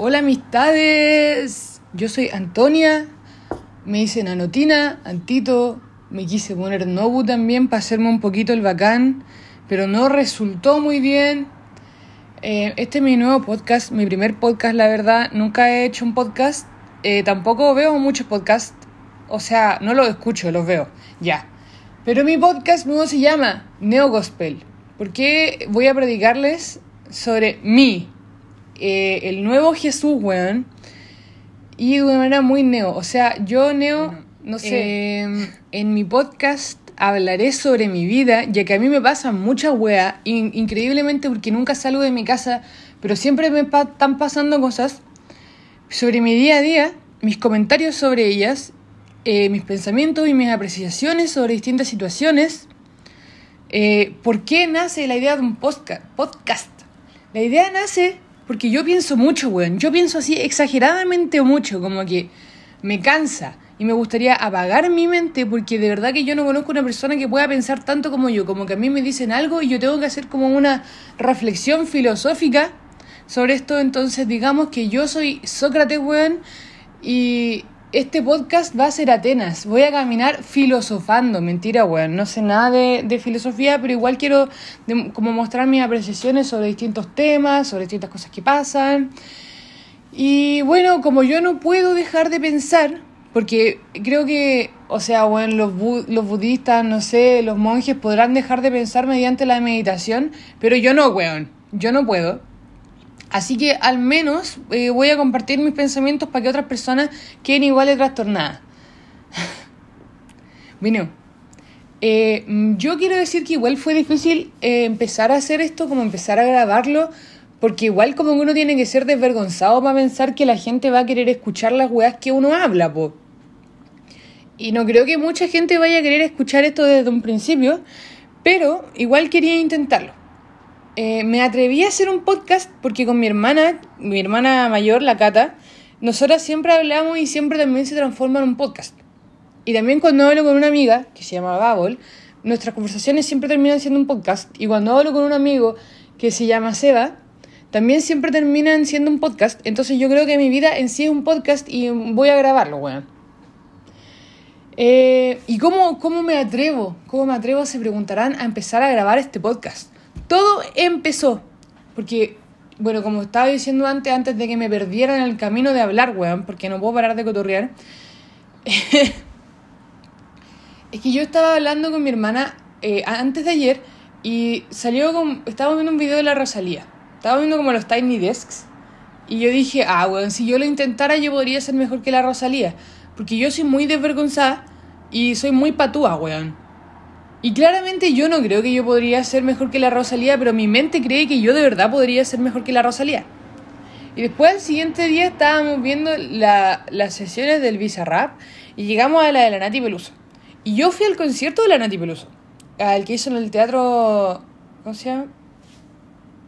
Hola amistades, yo soy Antonia, me dicen Anotina, Antito, me quise poner Nobu también para hacerme un poquito el bacán, pero no resultó muy bien. Eh, este es mi nuevo podcast, mi primer podcast, la verdad, nunca he hecho un podcast, eh, tampoco veo muchos podcasts, o sea, no los escucho, los veo, ya. Pero mi podcast nuevo se llama Neo Gospel, porque voy a predicarles sobre mí, eh, el nuevo Jesús, weón. Y de una manera muy neo. O sea, yo neo, no sé, em, en mi podcast hablaré sobre mi vida, ya que a mí me pasan muchas weas, increíblemente porque nunca salgo de mi casa, pero siempre me están pasando cosas sobre mi día a día, mis comentarios sobre ellas, eh, mis pensamientos y mis apreciaciones sobre distintas situaciones. Eh, ¿Por qué nace la idea de un podcast? La idea nace porque yo pienso mucho, weón. Yo pienso así exageradamente mucho, como que me cansa. Y me gustaría apagar mi mente porque de verdad que yo no conozco una persona que pueda pensar tanto como yo. Como que a mí me dicen algo y yo tengo que hacer como una reflexión filosófica sobre esto. Entonces digamos que yo soy Sócrates, weón. Y este podcast va a ser Atenas. Voy a caminar filosofando. Mentira, weón. No sé nada de, filosofía, pero igual quiero como mostrar mis apreciaciones sobre distintos temas, sobre distintas cosas que pasan. Y bueno, como yo no puedo dejar de pensar, porque creo que, o sea, bueno, los, los budistas, no sé, los monjes podrán dejar de pensar mediante la meditación, pero yo no, weón. Yo no puedo. Así que al menos eh, voy a compartir mis pensamientos para que otras personas queden igual de trastornadas. bueno, eh, yo quiero decir que igual fue difícil eh, empezar a hacer esto, como empezar a grabarlo, porque igual como uno tiene que ser desvergonzado para pensar que la gente va a querer escuchar las weas que uno habla, po. Y no creo que mucha gente vaya a querer escuchar esto desde un principio, pero igual quería intentarlo. Eh, me atreví a hacer un podcast porque con mi hermana, mi hermana mayor, la Cata, nosotras siempre hablamos y siempre también se transforma en un podcast. Y también cuando hablo con una amiga, que se llama Babol, nuestras conversaciones siempre terminan siendo un podcast. Y cuando hablo con un amigo que se llama Seba, también siempre terminan siendo un podcast. Entonces yo creo que mi vida en sí es un podcast y voy a grabarlo, weón. Eh, ¿Y cómo, cómo me atrevo? ¿Cómo me atrevo? Se preguntarán a empezar a grabar este podcast. Todo empezó porque, bueno, como estaba diciendo antes, antes de que me perdiera en el camino de hablar, weón, porque no puedo parar de cotorrear, es que yo estaba hablando con mi hermana eh, antes de ayer y salió con... Estaba viendo un video de la Rosalía. Estaba viendo como los Tiny Desks. Y yo dije, ah, weón, si yo lo intentara yo podría ser mejor que la Rosalía. Porque yo soy muy desvergonzada y soy muy patúa, weón. Y claramente yo no creo que yo podría ser mejor que la Rosalía, pero mi mente cree que yo de verdad podría ser mejor que la Rosalía. Y después el siguiente día estábamos viendo las sesiones del Bizarrap y llegamos a la de la Nati Peluso. Y yo fui al concierto de la Nati Peluso, al que hizo en el teatro... ¿Cómo se llama?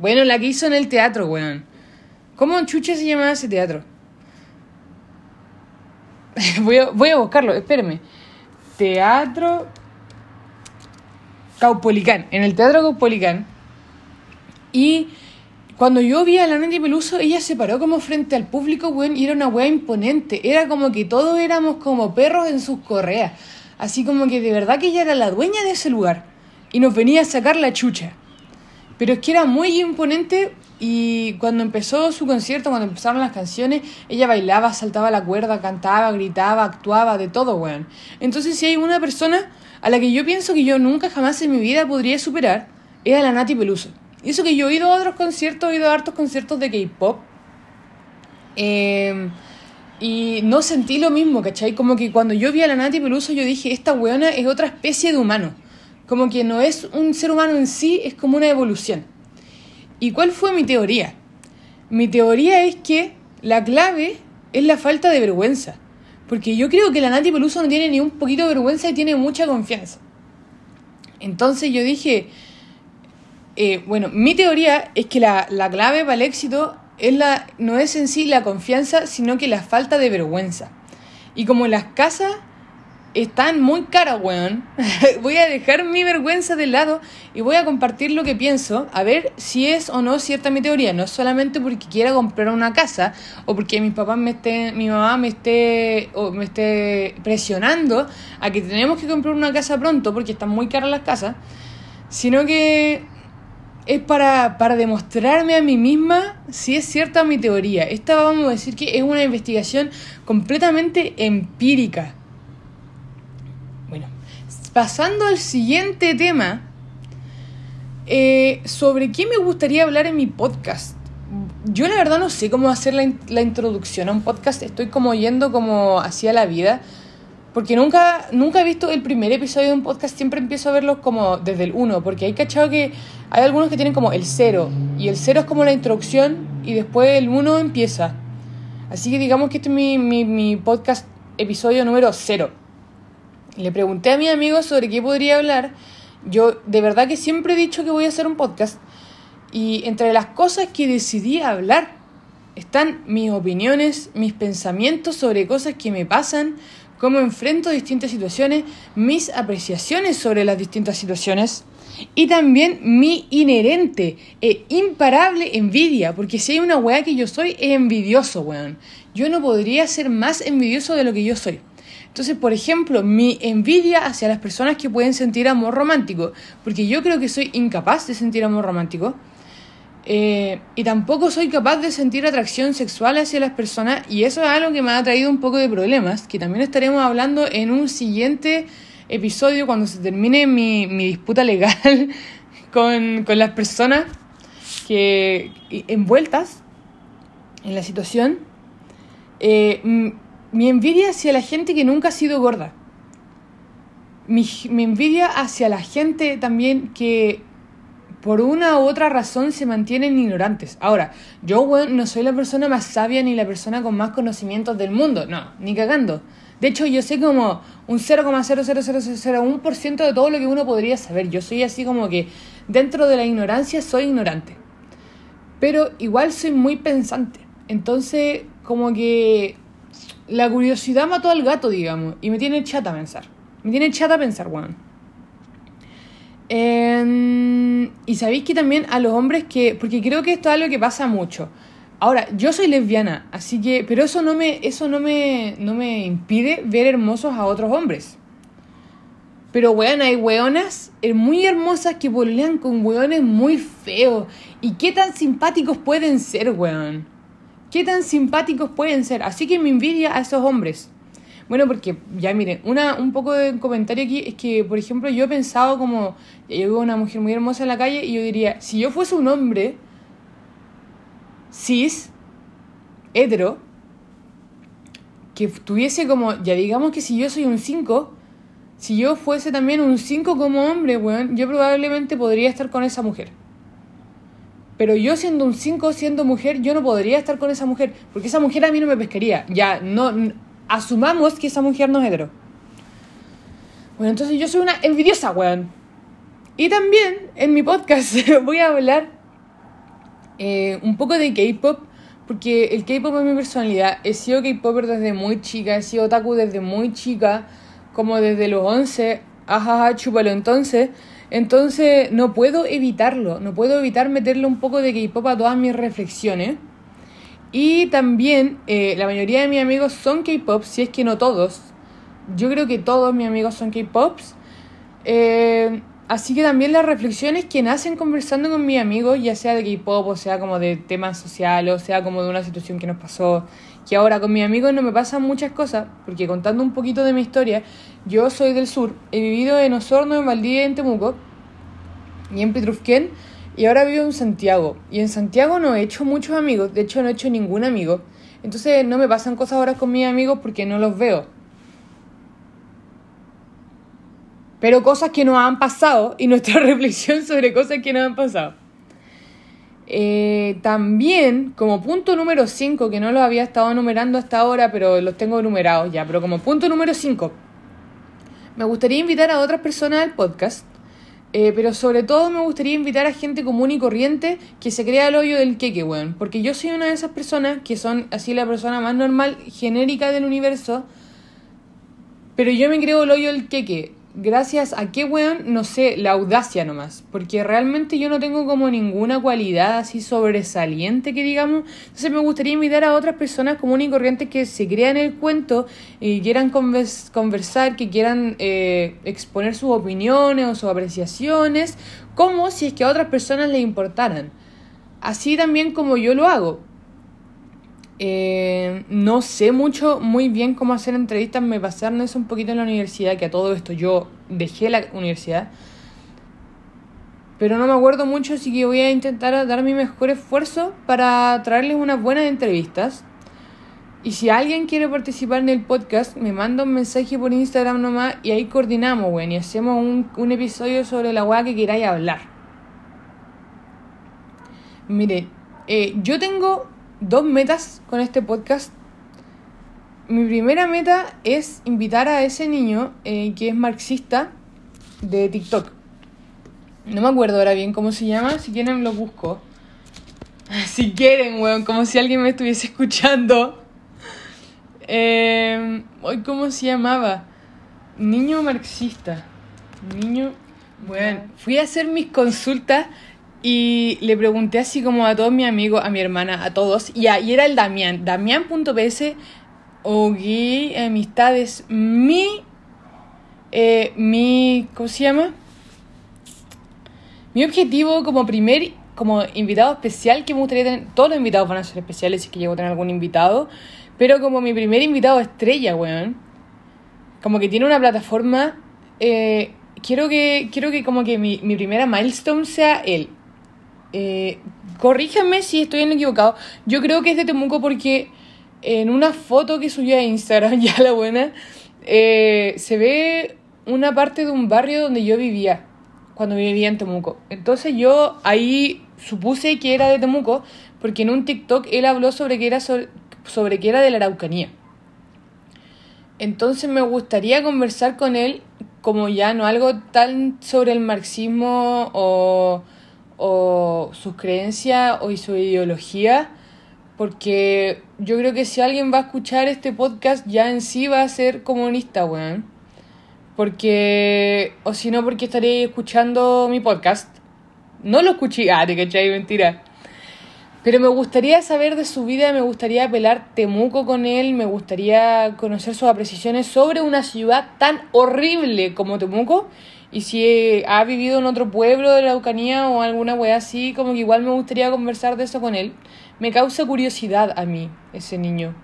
Bueno, la que hizo en el teatro, weón. ¿Cómo chucha se llamaba ese teatro? voy, a, voy a buscarlo, espérenme. Teatro Caupolicán, en el Teatro Caupolicán. Y cuando yo vi a la Nati Peluso, ella se paró como frente al público, weón, y era una weá imponente. Era como que todos éramos como perros en sus correas. Así como que de verdad que ella era la dueña de ese lugar. Y nos venía a sacar la chucha. Pero es que era muy imponente y cuando empezó su concierto, cuando empezaron las canciones, ella bailaba, saltaba la cuerda, cantaba, gritaba, actuaba, de todo, weón. Entonces si hay una persona a la que yo pienso que yo nunca jamás en mi vida podría superar, es a la Nati Peluso. Y eso que yo he ido a otros conciertos, he ido a hartos conciertos de K-pop. Em, y no sentí lo mismo, ¿cachai? Como que cuando yo vi a la Nati Peluso, yo dije, esta weona es otra especie de humano. Como que no es un ser humano en sí, es como una evolución. ¿Y cuál fue mi teoría? Mi teoría es que la clave es la falta de vergüenza. Porque yo creo que la Nati Peluso no tiene ni un poquito de vergüenza y tiene mucha confianza. Entonces yo dije, eh, bueno, mi teoría es que la, clave para el éxito es la, no es en sí la confianza, sino que la falta de vergüenza. Y como las casas están muy caras, weón. voy a dejar mi vergüenza de lado y voy a compartir lo que pienso, a ver si es o no cierta mi teoría. No solamente porque quiera comprar una casa o porque mis papás me estén, mi mamá me esté, o me esté presionando a que tenemos que comprar una casa pronto porque están muy caras las casas, sino que es para, para demostrarme a mí misma si es cierta mi teoría. Esta vamos a decir que es una investigación completamente empírica pasando al siguiente tema, eh, sobre qué me gustaría hablar en mi podcast. Yo la verdad no sé cómo hacer la, introducción a un podcast, estoy como yendo como hacia la vida, porque nunca, nunca he visto el primer episodio de un podcast, siempre empiezo a verlos como desde el 1, porque hay cachado que hay algunos que tienen como el 0, y el 0 es como la introducción, y después el 1 empieza. Así que digamos que este es mi, mi, mi podcast episodio número 0. Le pregunté a mi amigo sobre qué podría hablar. Yo de verdad que siempre he dicho que voy a hacer un podcast. Y entre las cosas que decidí hablar están mis opiniones, mis pensamientos sobre cosas que me pasan, cómo enfrento distintas situaciones, mis apreciaciones sobre las distintas situaciones y también mi inherente e imparable envidia, porque si hay una weá que yo soy, es envidioso, weón. Yo no podría ser más envidioso de lo que yo soy. Entonces, por ejemplo, mi envidia hacia las personas que pueden sentir amor romántico, porque yo creo que soy incapaz de sentir amor romántico, eh, y tampoco soy capaz de sentir atracción sexual hacia las personas, y eso es algo que me ha traído un poco de problemas, que también estaremos hablando en un siguiente episodio cuando se termine mi, mi disputa legal con, con las personas que envueltas en la situación. Eh, mi envidia hacia la gente que nunca ha sido gorda. Mi, envidia hacia la gente también que por una u otra razón se mantienen ignorantes. Ahora, yo no soy la persona más sabia ni la persona con más conocimientos del mundo, no, ni cagando. De hecho, yo sé como un 0,00001% de todo lo que uno podría saber. Yo soy así como que dentro de la ignorancia soy ignorante. Pero igual soy muy pensante. Entonces, como que la curiosidad mató al gato, digamos, y me tiene chata a pensar. Me tiene chata a pensar, weón. y sabéis que también a los hombres que. Porque creo que esto es algo que pasa mucho. Ahora, yo soy lesbiana, así que. Pero eso no me. Eso no me. no me impide ver hermosos a otros hombres. Pero weón, hay weonas muy hermosas que pololean con weones muy feos. ¿Y qué tan simpáticos pueden ser, weón? ¿Qué tan simpáticos pueden ser? Así que me envidia a esos hombres. Bueno, porque ya miren, una, un poco de comentario aquí es que, por ejemplo, yo he pensado como, yo veo una mujer muy hermosa en la calle y yo diría, si yo fuese un hombre cis, hetero, que tuviese como, ya digamos que si yo soy un 5, si yo fuese también un 5 como hombre, bueno, yo probablemente podría estar con esa mujer. Pero yo siendo un 5, siendo mujer, yo no podría estar con esa mujer, porque esa mujer a mí no me pescaría. Ya, no, asumamos que esa mujer no es hetero. Bueno, entonces yo soy una envidiosa, weón. Y también en mi podcast voy a hablar eh, un poco de K-pop, porque el K-pop es mi personalidad. He sido K-popper desde muy chica, he sido otaku desde muy chica, como desde los 11. Ajaja, chúpalo entonces. Entonces no puedo evitarlo, no puedo evitar meterle un poco de K-pop a todas mis reflexiones. Y también eh, la mayoría de mis amigos son K-pop, si es que no todos. Yo creo que todos mis amigos son K-pops. Eh, así que también las reflexiones que nacen conversando con mis amigos, ya sea de K-pop, o sea como de temas sociales, o sea como de una situación que nos pasó, que ahora con mis amigos no me pasan muchas cosas, porque contando un poquito de mi historia, yo soy del sur, he vivido en Osorno, en Valdivia, en Temuco y en Petrufquén, y ahora vivo en Santiago. Y en Santiago no he hecho muchos amigos, de hecho no he hecho ningún amigo. Entonces no me pasan cosas ahora con mis amigos porque no los veo. Pero cosas que nos han pasado y nuestra reflexión sobre cosas que nos han pasado. Eh, también, como punto número 5, que no los había estado numerando hasta ahora, pero los tengo numerados ya, pero como punto número 5, me gustaría invitar a otras personas al podcast, eh, pero sobre todo me gustaría invitar a gente común y corriente que se crea el hoyo del queque, weón. Porque yo soy una de esas personas que son así la persona más normal, genérica del universo, Pero yo me creo el hoyo del queque. Gracias a qué weón, no sé, la audacia nomás. Porque realmente yo no tengo como ninguna cualidad así sobresaliente que digamos. Entonces me gustaría invitar a otras personas comunes y corrientes que se crean el cuento y quieran conversar, que quieran eh, exponer sus opiniones o sus apreciaciones, como si es que a otras personas les importaran. Así también como yo lo hago. Eh, no sé mucho, muy bien cómo hacer entrevistas, me pasaron eso un poquito en la universidad, que a todo esto yo dejé la universidad. Pero no me acuerdo mucho, así que voy a intentar dar mi mejor esfuerzo para traerles unas buenas entrevistas. Y si alguien quiere participar en el podcast, me manda un mensaje por Instagram nomás y ahí coordinamos, güey, y hacemos un, un episodio sobre la weá que queráis hablar. Mire, eh, yo tengo dos metas con este podcast. Mi primera meta es invitar a ese niño eh, que es marxista de TikTok. No me acuerdo ahora bien cómo se llama, si quieren lo busco. Si quieren, weón, como si alguien me estuviese escuchando. Eh, ¿Cómo se llamaba? Niño marxista. Niño... Bueno, fui a hacer mis consultas y le pregunté así como a todos mis amigos, a mi hermana, a todos. Y, ahí era el Damián. Damián.ps o gay amistades. Mi. Eh, mi. ¿Cómo se llama? Mi objetivo como primer. Como invitado especial que me gustaría tener. Todos los invitados van a ser especiales si que llego a tener algún invitado. Pero como mi primer invitado estrella, weón. Como que tiene una plataforma. Eh, quiero que. Quiero que como que mi, mi primera milestone sea él eh, corríjanme si estoy en equivocado. Yo creo que es de Temuco porque en una foto que subí a Instagram, ya la buena, eh, se ve una parte de un barrio donde yo vivía cuando vivía en Temuco. Entonces yo ahí supuse que era de Temuco porque en un TikTok él habló sobre que era, sobre, sobre que era de la Araucanía. Entonces me gustaría conversar con él como ya no algo tan sobre el marxismo o o sus creencias o su ideología, porque yo creo que si alguien va a escuchar este podcast ya en sí va a ser comunista, weón. Porque, o si no, porque estaré escuchando mi podcast. No lo escuché, ah, te cachai, mentira. Pero me gustaría saber de su vida, me gustaría pelar Temuco con él, me gustaría conocer sus apreciaciones sobre una ciudad tan horrible como Temuco y si ha vivido en otro pueblo de la Eucanía o alguna wea así, como que igual me gustaría conversar de eso con él. Me causa curiosidad a mí, ese niño.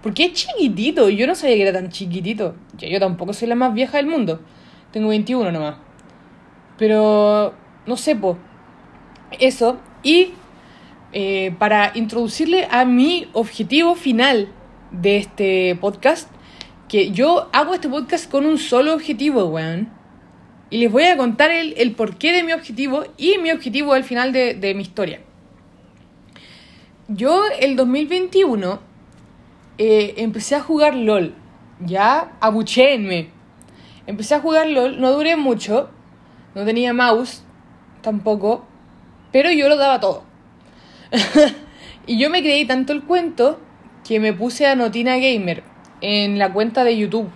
Porque es chiquitito, yo no sabía que era tan chiquitito. Yo, yo tampoco soy la más vieja del mundo. Tengo 21 nomás. Pero, no sé. Eso. Y eh, para introducirle a mi objetivo final de este podcast, que yo hago este podcast con un solo objetivo, weón y les voy a contar el, el porqué de mi objetivo y mi objetivo al final de, de mi historia. Yo el 2021 eh, empecé a jugar LOL. Ya, abucheenme. Empecé a jugar LOL, no duré mucho, no tenía mouse tampoco, pero yo lo daba todo. y yo me creí tanto el cuento que me puse a Notina Gamer en la cuenta de YouTube.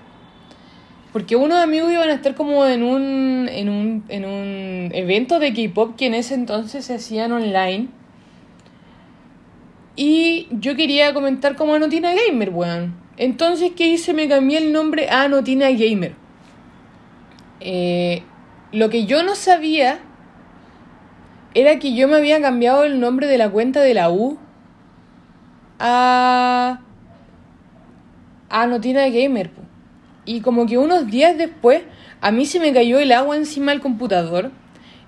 Porque unos amigos iban a estar como en un, en un, en un evento de K-pop que en ese entonces se hacían online. Y yo quería comentar como Anotina Gamer, weón. Entonces, ¿qué hice? Me cambié el nombre a Anotina Gamer. Eh, lo que yo no sabía era que yo me había cambiado el nombre de la cuenta de la U a, a Notina Gamer. Y como que unos días después, a mí se me cayó el agua encima del computador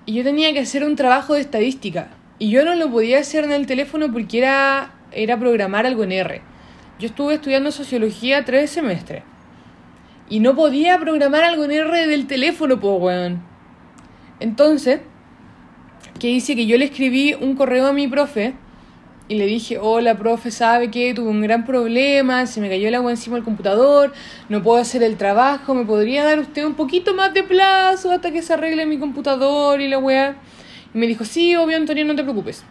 y yo tenía que hacer un trabajo de estadística. Y yo no lo podía hacer en el teléfono porque era, era programar algo en R. Yo estuve estudiando sociología tres semestres. Y no podía programar algo en R del teléfono, pues, weón. Entonces, ¿qué hice? Que yo le escribí un correo a mi profe y le dije, hola, profe, ¿sabe que Tuve un gran problema, se me cayó el agua encima del computador, no puedo hacer el trabajo, ¿me podría dar usted un poquito más de plazo hasta que se arregle mi computador y la weá? Y me dijo, sí, obvio, Antonio, no te preocupes.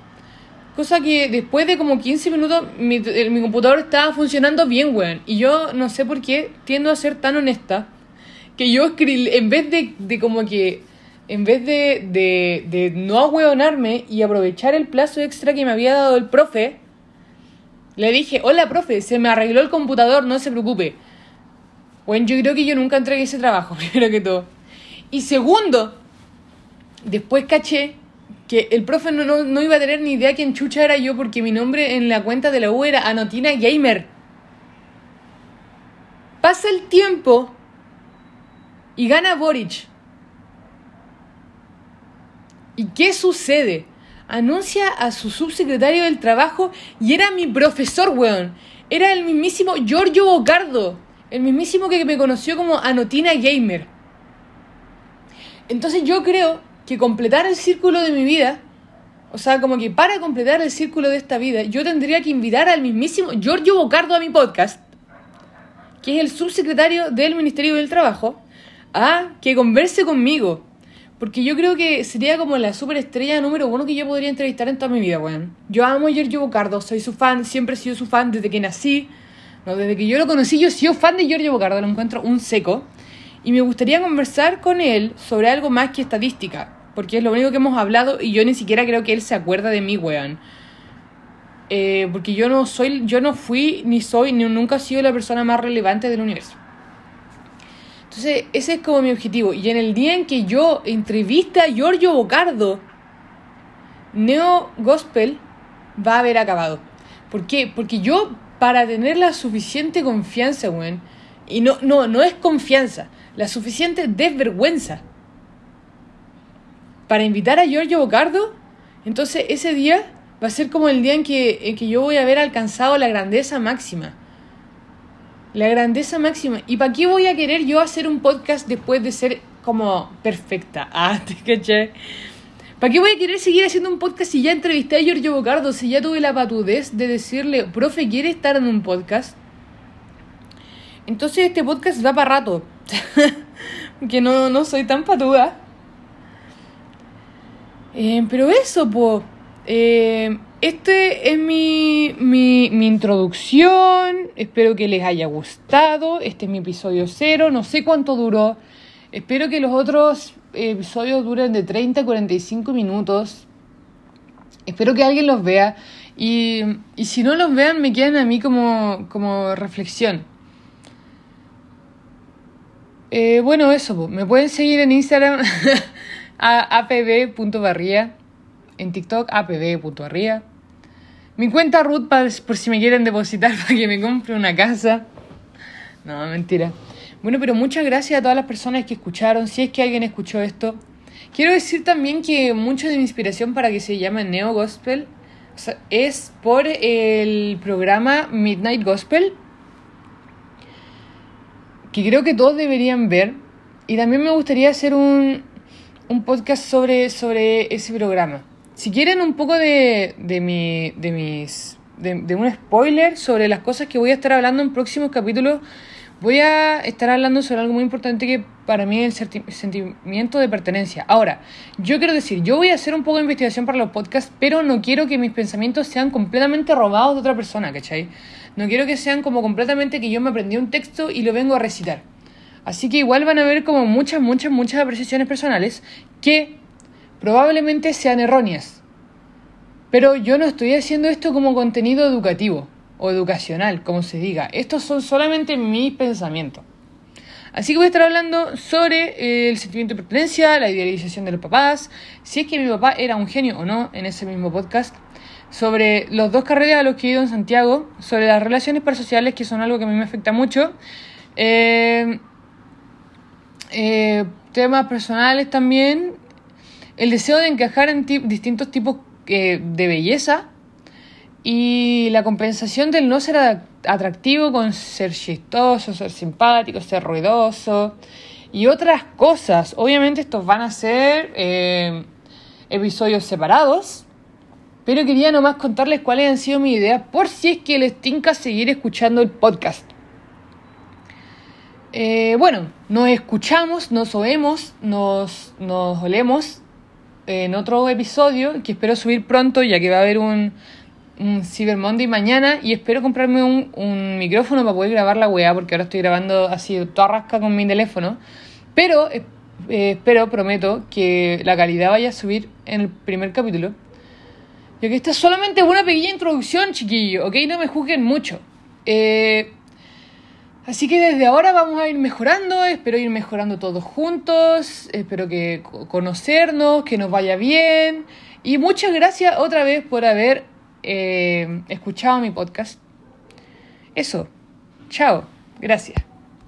Cosa que después de como 15 minutos mi, mi computador estaba funcionando bien, weón. Y yo no sé por qué tiendo a ser tan honesta que yo escribí, en vez de, de como que, en vez de, de, de no ahueonarme y aprovechar el plazo extra que me había dado el profe, le dije, hola profe, se me arregló el computador, no se preocupe. Bueno, yo creo que yo nunca entregué ese trabajo, primero que todo. Y segundo, después caché que el profe no, no, no, iba a tener ni idea quién chucha era yo porque mi nombre en la cuenta de la U era Anotina Gamer. Pasa el tiempo y gana Boric. ¿Y qué sucede? Anuncia a su subsecretario del trabajo y era mi profesor, weón. Era el mismísimo Giorgio Bocardo. El mismísimo que me conoció como Anotina Gamer. Entonces yo creo que completar el círculo de mi vida, o sea, como que para completar el círculo de esta vida, yo tendría que invitar al mismísimo Giorgio Bocardo a mi podcast, que es el subsecretario del Ministerio del Trabajo, a que converse conmigo. Porque yo creo que sería como la superestrella número uno que yo podría entrevistar en toda mi vida, weón. Yo amo a Giorgio Bocardo, soy su fan, siempre he sido su fan desde que nací. No, desde que yo lo conocí, yo he sido fan de Giorgio Bocardo, lo encuentro un seco. Y me gustaría conversar con él sobre algo más que estadística. Porque es lo único que hemos hablado y yo ni siquiera creo que él se acuerda de mí, weón. Eh, porque yo no soy, yo no fui, ni soy, ni nunca he sido la persona más relevante del universo. Entonces, ese es como mi objetivo. Y en el día en que yo entrevista a Giorgio Bocardo, Neo Gospel va a haber acabado. ¿Por qué? Porque yo, para tener la suficiente confianza, weón, y no, no, no es confianza, la suficiente desvergüenza para invitar a Giorgio Bocardo, entonces ese día va a ser como el día en que, en que yo voy a haber alcanzado la grandeza máxima. La grandeza máxima. ¿Y para qué voy a querer yo hacer un podcast después de ser como perfecta? Ah, te caché. ¿Para qué voy a querer seguir haciendo un podcast si ya entrevisté a Giorgio Bocardo? Si ya tuve la patudez de decirle, profe, ¿quiere estar en un podcast? Entonces este podcast va para rato. que no, no soy tan patuda. Eh, pero eso, pues. Eh, este es mi, mi, introducción. Espero que les haya gustado. Este es mi episodio cero. No sé cuánto duró. Espero que los otros episodios duren de 30 a 45 minutos. Espero que alguien los vea. Y, y si no los vean, me quedan a mí como, como reflexión. Eh, bueno, eso, me pueden seguir en Instagram apb.barría, en TikTok apb.barría. Mi cuenta Ruth por si me quieren depositar para que me compre una casa. No, mentira. Bueno, pero muchas gracias a todas las personas que escucharon, si es que alguien escuchó esto. Quiero decir también que mucho de mi inspiración para que se llame Neo Gospel es por el programa Midnight Gospel que creo que todos deberían ver. Y también me gustaría hacer un, un podcast sobre, sobre ese programa. Si quieren un poco de, de, mi, de mis... De, un spoiler sobre las cosas que voy a estar hablando en próximos capítulos, voy a estar hablando sobre algo muy importante que para mí es el sentimiento de pertenencia. Ahora, yo quiero decir, yo voy a hacer un poco de investigación para los podcasts, pero no quiero que mis pensamientos sean completamente robados de otra persona, ¿cachai? No quiero que sean como completamente que yo me aprendí un texto y lo vengo a recitar. Así que igual van a ver como muchas, muchas, muchas apreciaciones personales que probablemente sean erróneas. Pero yo no estoy haciendo esto como contenido educativo o educacional, como se diga. Estos son solamente mis pensamientos. Así que voy a estar hablando sobre el sentimiento de pertenencia, la idealización de los papás, si es que mi papá era un genio o no en ese mismo podcast, sobre los dos carreras a los que he ido en Santiago, sobre las relaciones parasociales, que son algo que a mí me afecta mucho, eh, eh, temas personales también, el deseo de encajar en distintos tipos eh, de belleza y la compensación del no ser atractivo con ser chistoso, ser simpático, ser ruidoso y otras cosas. Obviamente estos van a ser episodios separados pero quería nomás contarles cuáles han sido mis ideas por si es que les tinca seguir escuchando el podcast. Eh, bueno, nos escuchamos, nos oemos, nos, nos olemos en otro episodio que espero subir pronto ya que va a haber un, un Cyber Monday mañana y espero comprarme un, un micrófono para poder grabar la weá porque ahora estoy grabando así toda rasca con mi teléfono. Pero eh, espero, prometo, que la calidad vaya a subir en el primer capítulo. Ya que esta es solamente una pequeña introducción, chiquillo, ¿ok? No me juzguen mucho. Eh, así que desde ahora vamos a ir mejorando, espero ir mejorando todos juntos, espero que conocernos, que nos vaya bien. Y muchas gracias otra vez por haber eh, escuchado mi podcast. Eso, chao, gracias.